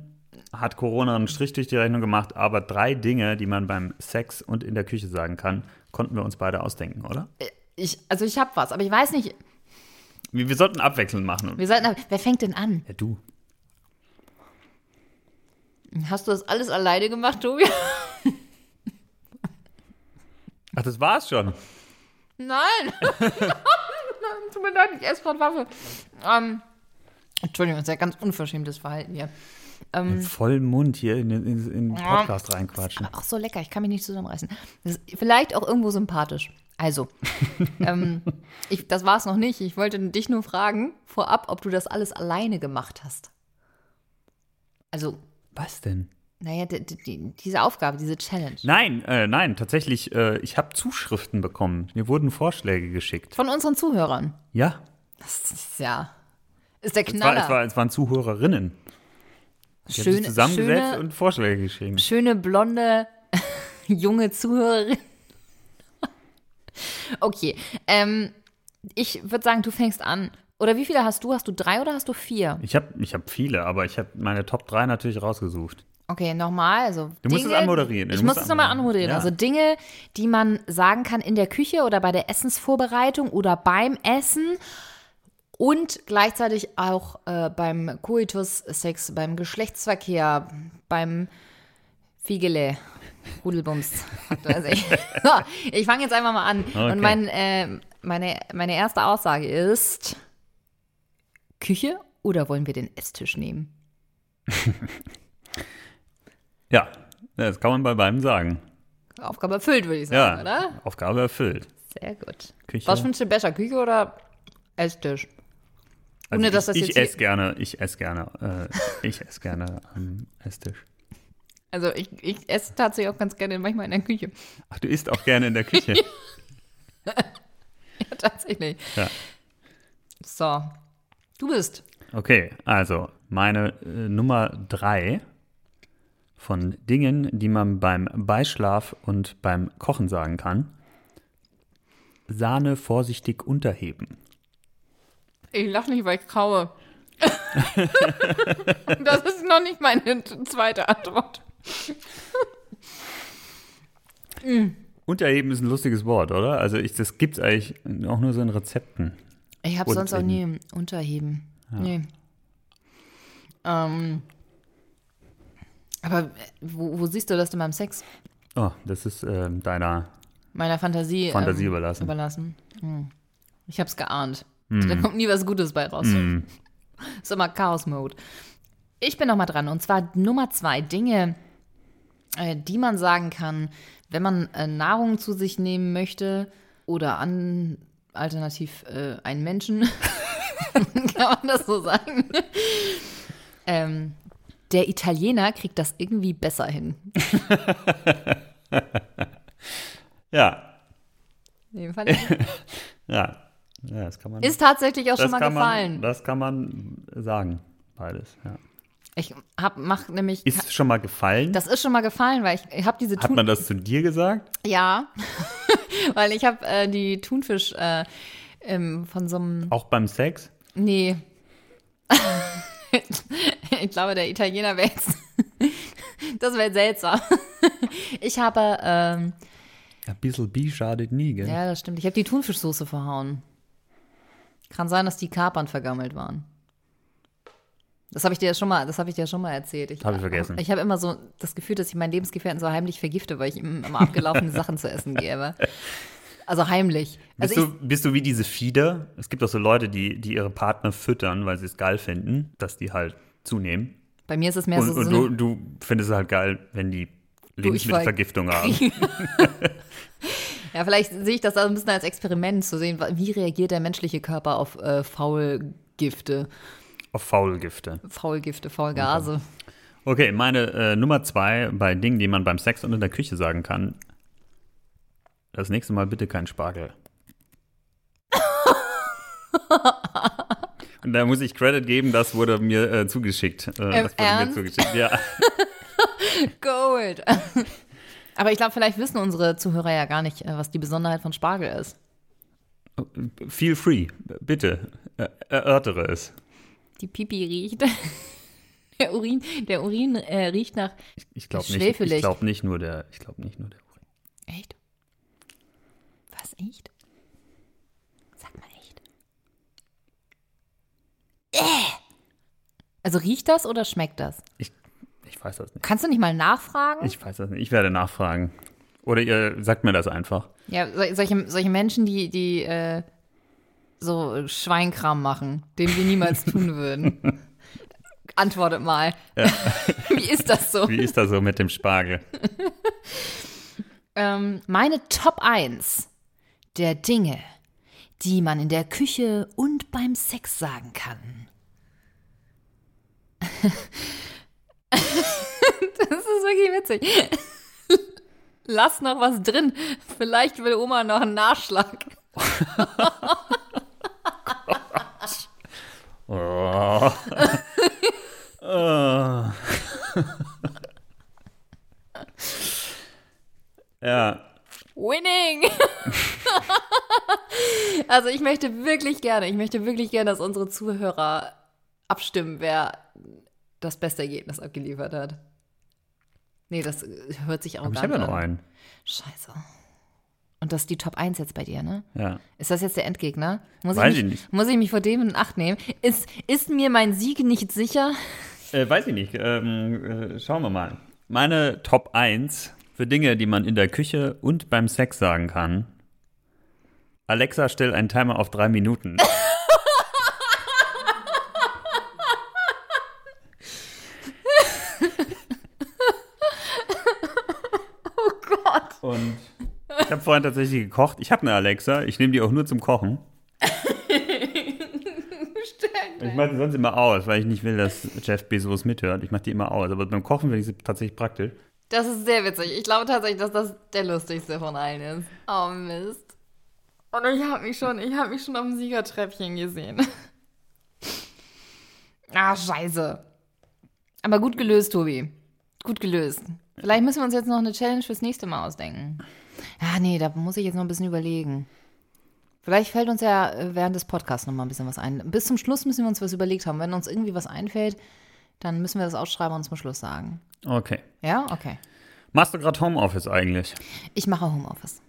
hat Corona einen Strich durch die Rechnung gemacht, aber drei Dinge, die man beim Sex und in der Küche sagen kann, konnten wir uns beide ausdenken, oder? ich, also ich habe was, aber ich weiß nicht, Wir, wir sollten abwechselnd machen. wir sollten, wer fängt denn an? Ja, du. Hast du das alles alleine gemacht, Tobi? Ach, das war's schon. Nein! Tut mir leid, ich esse gerade Waffe. Ähm, Entschuldigung, das ist ja ganz unverschämtes Verhalten hier. Ähm, Voll Mund hier in, in, in den Podcast reinquatschen. aber auch so lecker, ich kann mich nicht zusammenreißen. Das ist vielleicht auch irgendwo sympathisch. Also, ähm, ich, das war es noch nicht. Ich wollte dich nur fragen, vorab, ob du das alles alleine gemacht hast. Also, Was denn? Naja, die, die, diese Aufgabe, diese Challenge. Nein, äh, nein, tatsächlich, äh, ich habe Zuschriften bekommen. Mir wurden Vorschläge geschickt. Von unseren Zuhörern. Ja, Das ist ja. Ist der es, war, Knaller. es, war, es waren Zuhörerinnen. Die haben sich schöne, zusammengesetzt schöne, und Vorschläge geschrieben. schöne, blonde, junge Zuhörerin. okay. Ähm, ich würde sagen, du fängst an. Oder wie viele hast du? Hast du drei oder hast du vier? Ich habe ich hab viele, aber ich habe meine Top 3 natürlich rausgesucht. Okay, nochmal. Also Du musst es anmoderieren. Du Ich muss es nochmal anmoderieren. Ja. Also Dinge, die man sagen kann in der Küche oder bei der Essensvorbereitung oder beim Essen und gleichzeitig auch äh, beim Coitus-Sex, beim Geschlechtsverkehr, beim Figele. Rudelbums. ich. so, ich fange jetzt einfach mal an. Okay. Und mein, äh, meine, meine erste Aussage ist: Küche oder wollen wir den Esstisch nehmen? Ja, das kann man bei beiden sagen. Aufgabe erfüllt, würde ich Ja, sagen, oder? Aufgabe erfüllt. Sehr gut. Küche. Was findest du besser, Küche oder Esstisch? Also Ohne, dass das ich, ich esse gerne, ich esse gerne, äh, ich esse gerne am Esstisch. Also ich, ich esse tatsächlich auch ganz gerne manchmal in der Küche. Ach, du isst auch gerne in der Küche. Ja, tatsächlich. ja. So. Du bist. Okay, also meine äh, Nummer drei von Dingen, die man beim Beischlaf und beim Kochen sagen kann. Sahne vorsichtig unterheben. Ich lache nicht, weil ich kaue. das ist noch nicht meine zweite Antwort. Unterheben ist ein lustiges Wort, oder? Also ich, das gibt es eigentlich auch nur so in Rezepten. Ich habe sonst auch nie unterheben. Nee. Ähm, aber wo, wo siehst du das denn beim Sex? Oh, das ist ähm, deiner Meiner Fantasie, Fantasie ähm, überlassen. überlassen. Hm. Ich hab's geahnt. Da kommt nie was Gutes bei raus. Ist immer Chaos-Mode. Ich bin noch mal dran. Und zwar Nummer zwei Dinge, äh, die man sagen kann, wenn man äh, Nahrung zu sich nehmen möchte oder an, alternativ äh, einen Menschen. kann man das so sagen? ähm, der Italiener kriegt das irgendwie besser hin. Ja, Nee, fand ich- ja. Ja, das kann man. Ist tatsächlich auch schon mal gefallen. Man, das kann man sagen, beides. Ja. Ich hab, mach nämlich. Ist schon mal gefallen? das ist schon mal gefallen, weil ich, ich habe diese Hat Thun man das zu dir gesagt? Ja, weil ich habe äh, die Thunfisch äh, ähm, von so einem. Auch beim Sex? Nee. ich glaube, der Italiener wäre jetzt. das wäre seltsam. ich habe. Ähm, Ein bisschen Bi schadet nie, gell? ja, das stimmt. Ich habe die Thunfischsoße verhauen. Kann sein, dass die Kapern vergammelt waren. Das habe ich dir ja schon mal, das habe ich dir schon mal erzählt. Ich, Hab ich vergessen. Ich habe immer so das Gefühl, dass ich meinen Lebensgefährten so heimlich vergifte, weil ich ihm immer abgelaufene Sachen zu essen gebe. Also heimlich. Bist, Also du, bist du wie diese Fieder? Es gibt auch so Leute, die, die ihre Partner füttern, weil sie es geil finden, dass die halt zunehmen. bei mir ist es mehr Und, so, und du, du findest es halt geil, wenn die Lebensmittelvergiftung haben. Ja, vielleicht sehe ich das auch ein bisschen als Experiment zu sehen, wie reagiert der menschliche Körper auf äh, Faulgifte, Auf Faulgifte. Faulgifte, Faulgase. Okay, meine äh, Nummer zwei bei Dingen, die man beim Sex und in der Küche sagen kann. Das nächste Mal bitte kein Spargel. und Da muss ich Credit geben, das wurde mir äh, zugeschickt. Äh, das wurde Ernst? mir zugeschickt. Ja. Gold. Aber ich glaube, vielleicht wissen unsere Zuhörer ja gar nicht, äh, was die Besonderheit von Spargel ist. Feel free, bitte, erörtere es. Die Pipi riecht. Der Urin, der Urin äh, riecht nach. Ich glaube nicht, Schwefelig. ich glaube nicht nur der, ich glaube nicht nur der Urin. Echt? Was, echt? Sag mal echt. Äh. Also riecht das oder schmeckt das? Ich, ich weiß das nicht. Kannst du nicht mal nachfragen? Ich weiß das nicht. Ich werde nachfragen. Oder ihr sagt mir das einfach. Ja, sol- solche, solche Menschen, die, die äh, so Schweinkram machen, den wir niemals tun würden. Antwortet mal. Wie ist das so? Wie ist das so mit dem Spargel? Ähm, meine Top 1 der Dinge, die man in der Küche und beim Sex sagen kann. Das ist wirklich witzig. Lass noch was drin. Vielleicht will Oma noch einen Nachschlag. Oh. oh. ja, Winning! also ich möchte wirklich gerne, ich möchte wirklich gerne, dass unsere Zuhörer abstimmen, wer das beste Ergebnis abgeliefert hat. Nee, das äh, hört sich auch aber ich habe ja noch an. einen. Scheiße. Und das ist die Top 1 jetzt bei dir, ne? Ja. Ist das jetzt der Endgegner? Muss Weiß ich ich mich, nicht. Muss ich mich vor dem in Acht nehmen? Ist, ist mir mein Sieg nicht sicher? Äh, weiß ich nicht. Ähm, äh, schauen wir mal. Meine Top 1 für Dinge, die man in der Küche und beim Sex sagen kann. Alexa, stell einen Timer auf drei Minuten. Oh Gott. Und ich habe vorhin tatsächlich gekocht. Ich habe eine Alexa. Ich nehme die auch nur zum Kochen. Ich mache die sonst immer aus, weil ich nicht will, dass Jeff Bezos mithört. Ich mache die immer aus. Aber beim Kochen finde ich sie tatsächlich praktisch. Das ist sehr witzig. Ich glaube tatsächlich, dass das der lustigste von allen ist. Oh Mist. Und ich habe mich schon, ich habe mich schon auf dem Siegertreppchen gesehen. Ah, scheiße. Aber gut gelöst, Tobi. Gut gelöst. Vielleicht müssen wir uns jetzt noch eine Challenge fürs nächste Mal ausdenken. Ah, nee, da muss ich jetzt noch ein bisschen überlegen. Vielleicht fällt uns ja äh, während des Podcasts noch mal ein bisschen was ein. Bis zum Schluss müssen wir uns was überlegt haben. Wenn uns irgendwie was einfällt, dann müssen wir das ausschreiben und zum Schluss sagen. Okay. Ja? Okay. Machst du gerade Homeoffice eigentlich? Ich mache Homeoffice.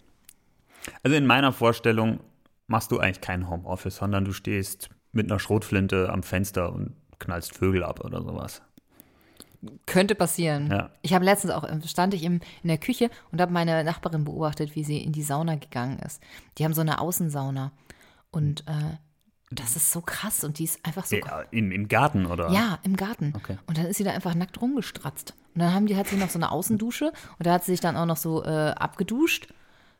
Also in meiner Vorstellung machst du eigentlich kein Homeoffice, sondern du stehst mit einer Schrotflinte am Fenster und knallst Vögel ab oder sowas. Könnte passieren. Ja. Ich habe letztens auch, äh, stand ich im, in der Küche und habe meine Nachbarin beobachtet, wie sie in die Sauna gegangen ist. Die haben so eine Außensauna. Und äh, das ist so krass und die ist einfach so. Ja, im, Im Garten oder? Ja, im Garten. Okay. Und dann ist sie da einfach nackt rumgestratzt. Und dann haben die, hat sie noch so eine Außendusche und da hat sie sich dann auch noch so äh, abgeduscht.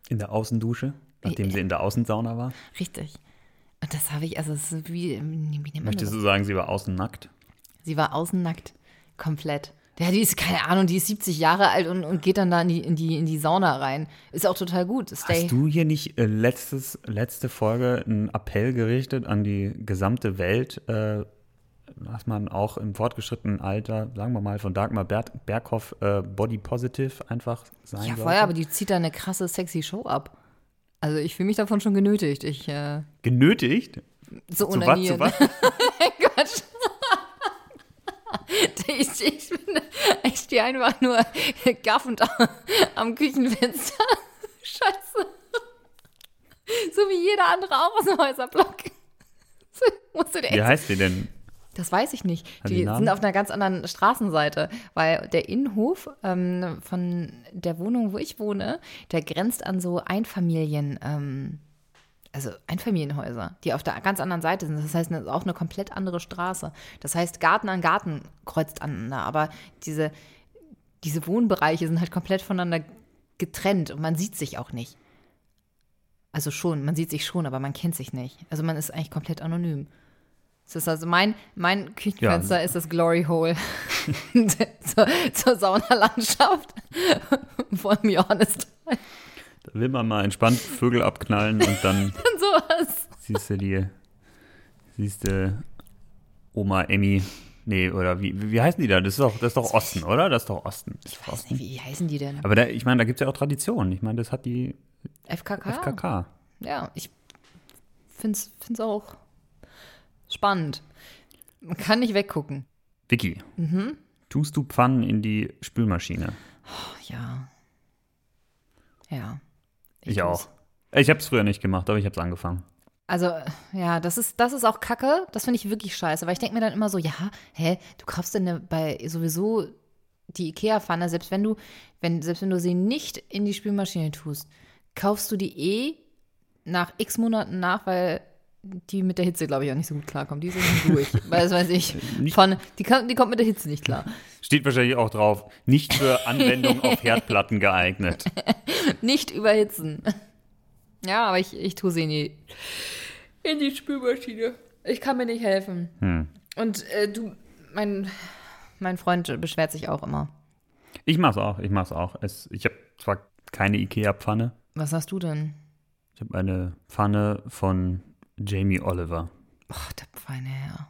In der Außendusche, nachdem sie in der Außensauna war. Richtig. Und das habe ich, also es ist wie, wie Möchtest du sagen, sie war außen nackt? Sie war außen nackt. Komplett. Ja, die ist, keine Ahnung, die ist 70 Jahre alt und, und geht dann da in die, in, die, in die Sauna rein. Ist auch total gut. Stay. Hast du hier nicht äh, letztes, letzte Folge einen Appell gerichtet an die gesamte Welt, äh, dass man auch im fortgeschrittenen Alter, sagen wir mal von Dagmar Ber Berghoff, äh, body positive einfach sein Ja, vorher, aber die zieht da eine krasse, sexy Show ab. Also ich fühle mich davon schon genötigt. Ich, äh, Genötigt? so Zu was? unanieren. Zu was? Quatsch. Ich, ich, bin- ich stehe einfach nur gaffend am, am Küchenfenster. Scheiße. So wie jeder andere auch aus dem Häuserblock. Musst du dir Wie heißt die denn? Das weiß ich nicht. Hat die Die sind auf einer ganz anderen Straßenseite, weil der Innenhof ähm, von der Wohnung, wo ich wohne, der grenzt an so Einfamilien, ähm, also Einfamilienhäuser, die auf der ganz anderen Seite sind. Das heißt, es ist auch eine komplett andere Straße. Das heißt, Garten an Garten kreuzt aneinander, aber diese, diese Wohnbereiche sind halt komplett voneinander getrennt und man sieht sich auch nicht. Also schon, man sieht sich schon, aber man kennt sich nicht. Also man ist eigentlich komplett anonym. Das ist also mein, mein Küchenfenster ist das Glory Hole zur, zur Saunalandschaft. Honest. Da will man mal entspannt Vögel abknallen und dann Und sowas. siehst du die, siehst du Oma Emmy. Nee, oder wie, wie heißen die da? Das ist doch, das ist doch Osten, oder? Das ist doch Osten. Ist Ich weiß Osten. nicht, wie heißen die denn? Aber da, ich meine, da gibt es ja auch Traditionen. Ich meine, das hat die FKK? FKK. Ja, ich finde es auch spannend. Man kann nicht weggucken. Vicky, Mhm. tust du Pfannen in die Spülmaschine? Ach, ja. Ja. Ich, auch. Ich habe es früher nicht gemacht, aber ich habe es angefangen. Also, ja, das ist, das ist auch Kacke. Das finde ich wirklich scheiße. Weil ich denke mir dann immer so, ja, hä, du kaufst denn ne- bei sowieso die Ikea-Pfanne, selbst wenn du, wenn, selbst wenn du sie nicht in die Spülmaschine tust, kaufst du die eh nach x Monaten nach, weil die mit der Hitze, glaube ich, auch nicht so gut klarkommt. Die sind durch. das weiß ich. Pfanne, die, kann, die kommt mit der Hitze nicht klar. Steht wahrscheinlich auch drauf, nicht für Anwendung auf Herdplatten geeignet. Nicht überhitzen. Ja, aber ich, ich tue sie in die, in die Spülmaschine. Ich kann mir nicht helfen. Hm. Und äh, du, mein, mein Freund beschwert sich auch immer. Ich mach's auch, ich mach's auch. Es, ich habe zwar keine Ikea-Pfanne, Was hast du denn? ich habe eine Pfanne von Jamie Oliver. Ach, der feine Herr.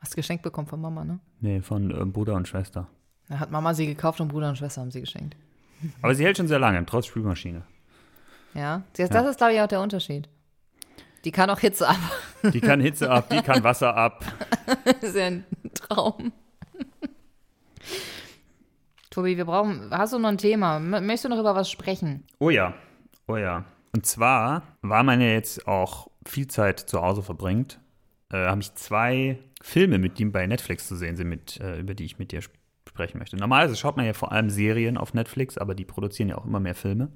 Hast du geschenkt bekommen von Mama, ne? Nee, von äh, Bruder und Schwester. Da hat Mama sie gekauft und Bruder und Schwester haben sie geschenkt. Aber sie hält schon sehr lange, trotz Spülmaschine. Ja, das, das ist, glaube ich, auch der Unterschied. Die kann auch Hitze ab. Die kann Hitze ab, die kann Wasser ab. Das ist ja ein Traum. Tobi, wir brauchen. Hast du noch ein Thema? Möchtest du noch über was sprechen? Oh ja, oh ja. Und zwar, weil man ja jetzt auch viel Zeit zu Hause verbringt, äh, habe ich zwei Filme, mit die bei Netflix zu sehen sind, mit, äh, über die ich mit dir sp- sprechen möchte. Normalerweise schaut man ja vor allem Serien auf Netflix, aber die produzieren ja auch immer mehr Filme.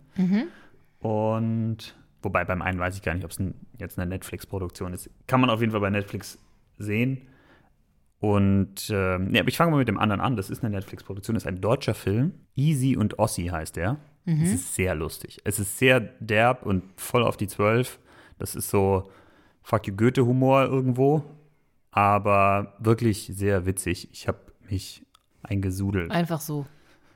Und wobei beim einen weiß ich gar nicht, ob es jetzt eine Netflix-Produktion ist. Kann man auf jeden Fall bei Netflix sehen. Und nee, aber ich fange mal mit dem anderen an. Das ist eine Netflix-Produktion, das ist ein deutscher Film. Easy und Ossi heißt der. Es ist sehr lustig. Es ist sehr derb und voll auf die Zwölf. Das ist so Fuck you Goethe-Humor irgendwo. Aber wirklich sehr witzig. Ich habe mich eingesudelt Einfach so.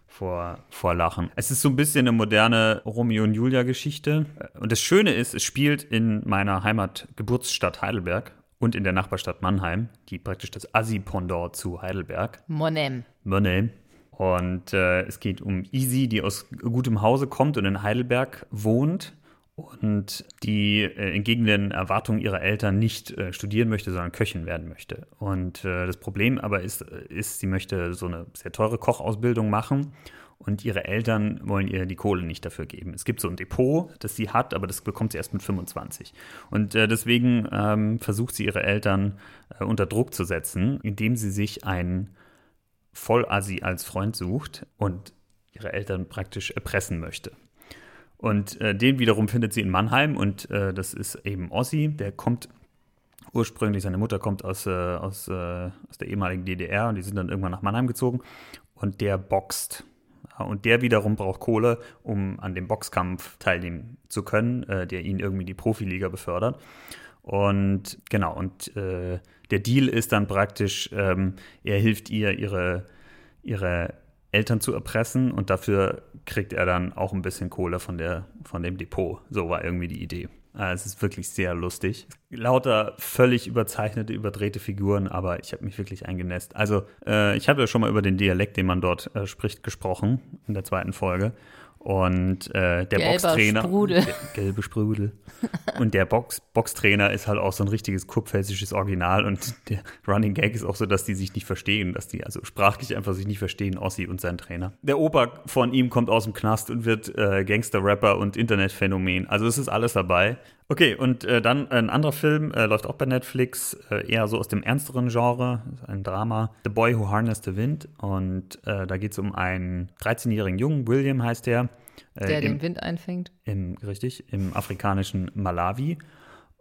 vor, vor Lachen. Es ist so ein bisschen eine moderne Romeo und Julia-Geschichte. Und das Schöne ist, es spielt in meiner Heimatgeburtsstadt Heidelberg und in der Nachbarstadt Mannheim, die praktisch das Assi-Pendant zu Heidelberg. Monem. Mannheim. Und äh, es geht um Easy, die aus gutem Hause kommt und in Heidelberg wohnt und die äh, entgegen den Erwartungen ihrer Eltern nicht äh, studieren möchte, sondern Köchin werden möchte. Und äh, das Problem aber ist, äh, ist, sie möchte so eine sehr teure Kochausbildung machen und ihre Eltern wollen ihr die Kohle nicht dafür geben. Es gibt so ein Depot, das sie hat, aber das bekommt sie erst mit 25. Und äh, deswegen ähm, versucht sie ihre Eltern äh, unter Druck zu setzen, indem sie sich einen Vollassi als Freund sucht und ihre Eltern praktisch erpressen möchte. Und äh, den wiederum findet sie in Mannheim und äh, das ist eben Ossi, der kommt ursprünglich, seine Mutter kommt aus, äh, aus, äh, aus der ehemaligen DDR und die sind dann irgendwann nach Mannheim gezogen und der boxt. Ja, Und der wiederum braucht Kohle, um an dem Boxkampf teilnehmen zu können, äh, der ihn irgendwie die Profiliga befördert. Und genau, und äh, der Deal ist dann praktisch, ähm, er hilft ihr, ihre, ihre Eltern zu erpressen und dafür kriegt er dann auch ein bisschen Kohle von, der, von dem Depot. So war irgendwie die Idee. Äh, es ist wirklich sehr lustig. Lauter völlig überzeichnete, überdrehte Figuren, aber ich habe mich wirklich eingenässt. Also, äh, ich habe ja schon mal über den Dialekt, den man dort äh, spricht, gesprochen in der zweiten Folge. Und äh, der Gelber Boxtrainer. Sprudel. Der, gelbe Sprudel. Und der Box, Boxtrainer ist halt auch so ein richtiges kurpfälzisches Original. Und der Running Gag ist auch so, dass die sich nicht verstehen, dass die also sprachlich einfach sich nicht verstehen, Ossi und sein Trainer. Der Opa von ihm kommt aus dem Knast und wird äh, Gangster-Rapper und Internetphänomen. Also es ist alles dabei. Okay, und äh, dann ein anderer Film, äh, läuft auch bei Netflix, äh, eher so aus dem ernsteren Genre, ein Drama, The Boy Who Harnessed the Wind. Und äh, da geht es um einen 13-jährigen Jungen, William heißt der. äh, Der im- den Wind einfängt. im, richtig, im afrikanischen Malawi.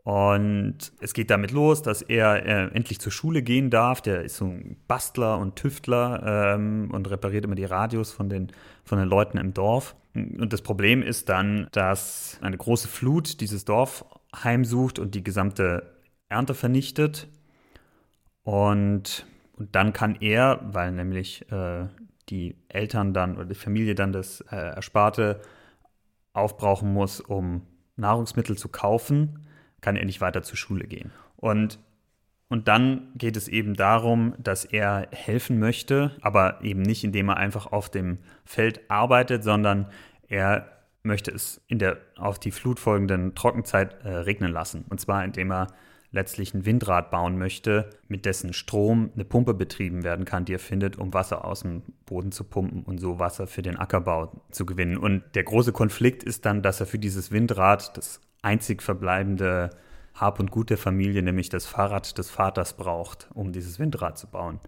Und es geht damit los, dass er äh, endlich zur Schule gehen darf. Der ist so ein Bastler und Tüftler ähm, und repariert immer die Radios von den, von den Leuten im Dorf. Und das Problem ist dann, dass eine große Flut dieses Dorf heimsucht und die gesamte Ernte vernichtet. Und, und dann kann er, weil nämlich äh, die Eltern dann oder die Familie dann das äh, Ersparte aufbrauchen muss, um Nahrungsmittel zu kaufen, kann er nicht weiter zur Schule gehen. Und Und dann geht es eben darum, dass er helfen möchte, aber eben nicht, indem er einfach auf dem Feld arbeitet, sondern er möchte es in der auf die Flut folgenden Trockenzeit äh, regnen lassen. Und zwar, indem er letztlich ein Windrad bauen möchte, mit dessen Strom eine Pumpe betrieben werden kann, die er findet, um Wasser aus dem Boden zu pumpen und so Wasser für den Ackerbau zu gewinnen. Und der große Konflikt ist dann, dass er für dieses Windrad das einzig verbleibende Hab und Gut der Familie, nämlich das Fahrrad des Vaters braucht, um dieses Windrad zu bauen.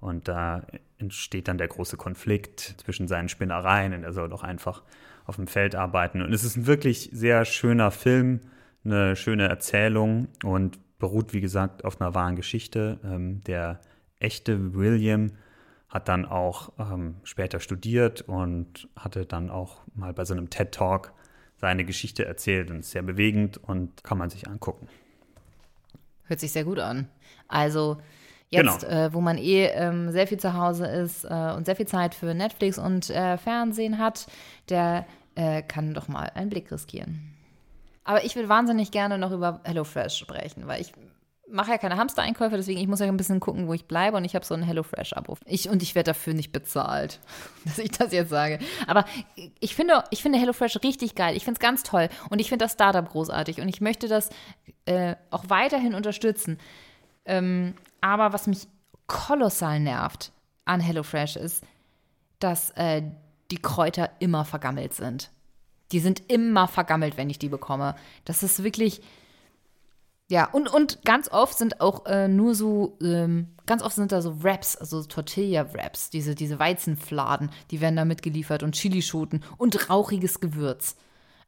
Und da entsteht dann der große Konflikt zwischen seinen Spinnereien und er soll doch einfach auf dem Feld arbeiten. Und es ist ein wirklich sehr schöner Film, eine schöne Erzählung und beruht, wie gesagt, auf einer wahren Geschichte. Ähm, der echte William hat dann auch ähm, später studiert und hatte dann auch mal bei so einem TED Talk seine Geschichte erzählt und ist sehr bewegend und kann man sich angucken. Hört sich sehr gut an. Also jetzt, genau. äh, wo man eh ähm, sehr viel zu Hause ist äh, und sehr viel Zeit für Netflix und äh, Fernsehen hat, der äh, kann doch mal einen Blick riskieren. Aber ich will wahnsinnig gerne noch über HelloFresh sprechen, weil ich mache ja keine Hamster-Einkäufe, deswegen ich muss ja ein bisschen gucken, wo ich bleibe und ich habe so einen HelloFresh-Abo. Ich, und ich werde dafür nicht bezahlt, dass ich das jetzt sage. Aber ich finde, ich finde HelloFresh richtig geil. Ich finde es ganz toll und ich finde das Startup großartig und ich möchte das äh, auch weiterhin unterstützen. Ähm, aber was mich kolossal nervt an HelloFresh ist, dass äh, die Kräuter immer vergammelt sind. Die sind immer vergammelt, wenn ich die bekomme. Das ist wirklich. Ja, und, und ganz oft sind auch äh, nur so, ähm, ganz oft sind da so Wraps, also Tortilla-Wraps, diese, diese Weizenfladen, die werden da mitgeliefert und Chilischoten und rauchiges Gewürz.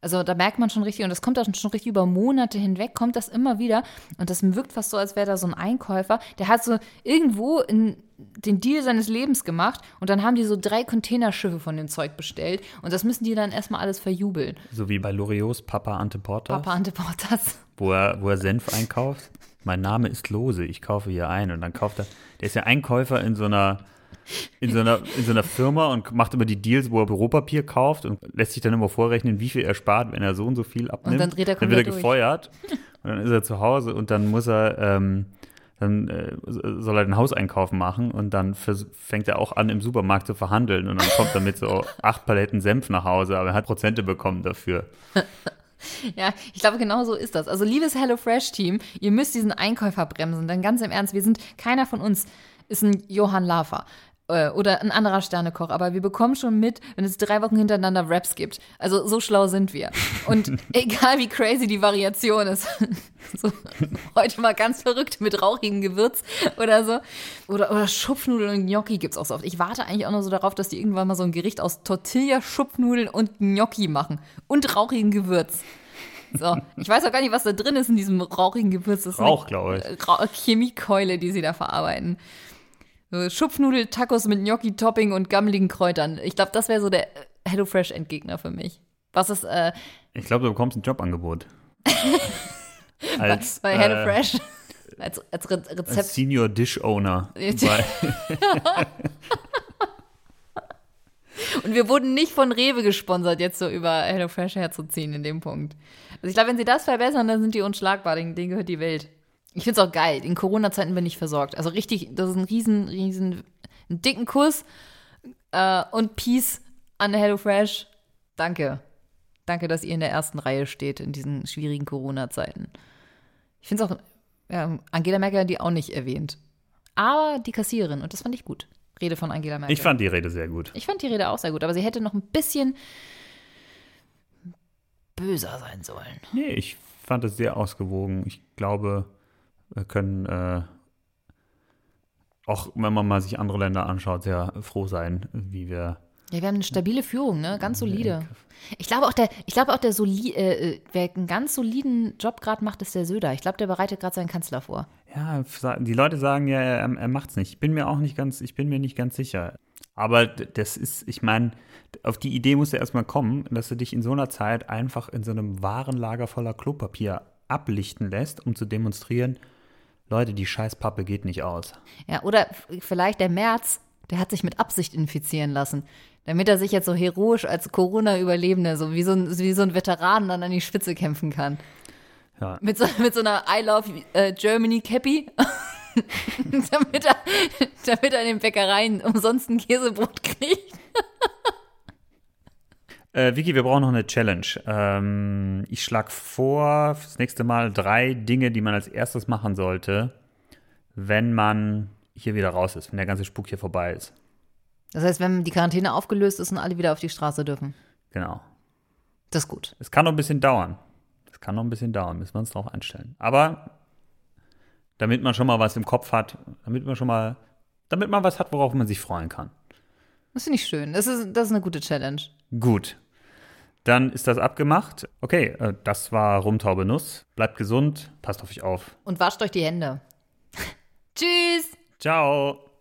Also da merkt man schon richtig, und das kommt da schon richtig über Monate hinweg, kommt das immer wieder. Und das wirkt fast so, als wäre da so ein Einkäufer, der hat so irgendwo in den Deal seines Lebens gemacht und dann haben die so drei Containerschiffe von dem Zeug bestellt und das müssen die dann erstmal alles verjubeln. So wie bei Loriots Papa Anteportas. Papa Anteportas. Wo er, wo er Senf einkauft. Mein Name ist Lose, ich kaufe hier ein. Und dann kauft er, der ist ja Einkäufer in so einer in so, einer, in so einer Firma und macht immer die Deals, wo er Büropapier kauft und lässt sich dann immer vorrechnen, wie viel er spart, wenn er so und so viel abnimmt. Und dann dreht er Dann wird er gefeuert und dann ist er zu Hause und dann muss er ähm, dann äh, soll er den Hauseinkauf machen und dann fängt er auch an, im Supermarkt zu verhandeln und dann kommt er mit so acht Paletten Senf nach Hause, aber er hat Prozente bekommen dafür. Ja, ich glaube, genau so ist das. Also, liebes HelloFresh-Team, ihr müsst diesen Einkäufer bremsen. Denn ganz im Ernst, wir sind, keiner von uns ist ein Johann Lafer. Äh, oder ein anderer Sternekoch, aber wir bekommen schon mit, wenn es drei Wochen hintereinander Raps gibt. Also so schlau sind wir. Und egal wie crazy die Variation ist, so, heute mal ganz verrückt mit rauchigem Gewürz oder so. Oder, oder Schupfnudeln und Gnocchi gibt es auch so oft. Ich warte eigentlich auch nur so darauf, dass die irgendwann mal so ein Gericht aus Tortilla, Schupfnudeln und Gnocchi machen. Und rauchigem Gewürz. So, ich weiß auch gar nicht, was da drin ist in diesem rauchigen Gewürz. Das Rauch, glaube ich. Chemiekeule, die sie da verarbeiten. Schupfnudel-Tacos mit Gnocchi-Topping und gammeligen Kräutern. Ich glaube, das wäre so der HelloFresh-Endgegner für mich. Was ist, äh, Ich glaube, du bekommst ein Jobangebot. als, bei, bei HelloFresh. Äh, als, als Re Rezept. Als Senior Dish Owner. Und wir wurden nicht von Rewe gesponsert, jetzt so über HelloFresh herzuziehen in dem Punkt. Also ich glaube, wenn sie das verbessern, dann sind die unschlagbar, denen gehört die Welt. Ich finde es auch geil. In Corona-Zeiten bin ich versorgt. Also richtig, das ist ein riesen, riesen, einen dicken Kuss äh, und Peace an HelloFresh. Danke. Danke, dass ihr in der ersten Reihe steht in diesen schwierigen Corona-Zeiten. Ich finde es auch, ja, Angela Merkel hat die auch nicht erwähnt. Aber die Kassiererin, und das fand ich gut. Rede von Angela Merkel. Ich fand die Rede sehr gut. Ich fand die Rede auch sehr gut, aber sie hätte noch ein bisschen böser sein sollen. Nee, ich fand es sehr ausgewogen. Ich glaube, können äh, auch, wenn man mal sich andere Länder anschaut, sehr froh sein, wie wir. Ja, wir haben eine stabile Führung, ne? Ganz solide. Ich glaube auch der, ich glaube auch der soli äh, äh, wer einen ganz soliden Job gerade macht, ist der Söder. Ich glaube, der bereitet gerade seinen Kanzler vor. Ja, die Leute sagen ja, er, er macht's nicht. Ich bin mir auch nicht ganz, ich bin mir nicht ganz sicher. Aber das ist, ich meine, auf die Idee muss er erstmal kommen, dass du dich in so einer Zeit einfach in so einem Warenlager voller Klopapier ablichten lässt, um zu demonstrieren, Leute, die Scheißpappe geht nicht aus. Ja, oder vielleicht der März, der hat sich mit Absicht infizieren lassen, damit er sich jetzt so heroisch als Corona-Überlebender, so wie so, ein, wie so ein Veteran dann an die Spitze kämpfen kann. Ja. Mit, so, mit so einer I Love uh, Germany Cappy damit, er, damit er in den Bäckereien umsonst ein Käsebrot kriegt. Äh, Vicky, wir brauchen noch eine Challenge. Ähm, ich schlage vor, fürs nächste Mal drei Dinge, die man als erstes machen sollte, wenn man hier wieder raus ist, wenn der ganze Spuk hier vorbei ist. Das heißt, wenn die Quarantäne aufgelöst ist und alle wieder auf die Straße dürfen. Genau. Das ist gut. Es kann noch ein bisschen dauern. Es kann noch ein bisschen dauern, müssen wir uns darauf einstellen. Aber damit man schon mal was im Kopf hat, damit man schon mal, damit man was hat, worauf man sich freuen kann. Das finde ich schön. Das ist, das ist eine gute Challenge. Gut. Dann ist das abgemacht. Okay, äh, das war Rumtaube Nuss. Bleibt gesund, passt auf euch auf. Und wascht euch die Hände. Tschüss! Ciao!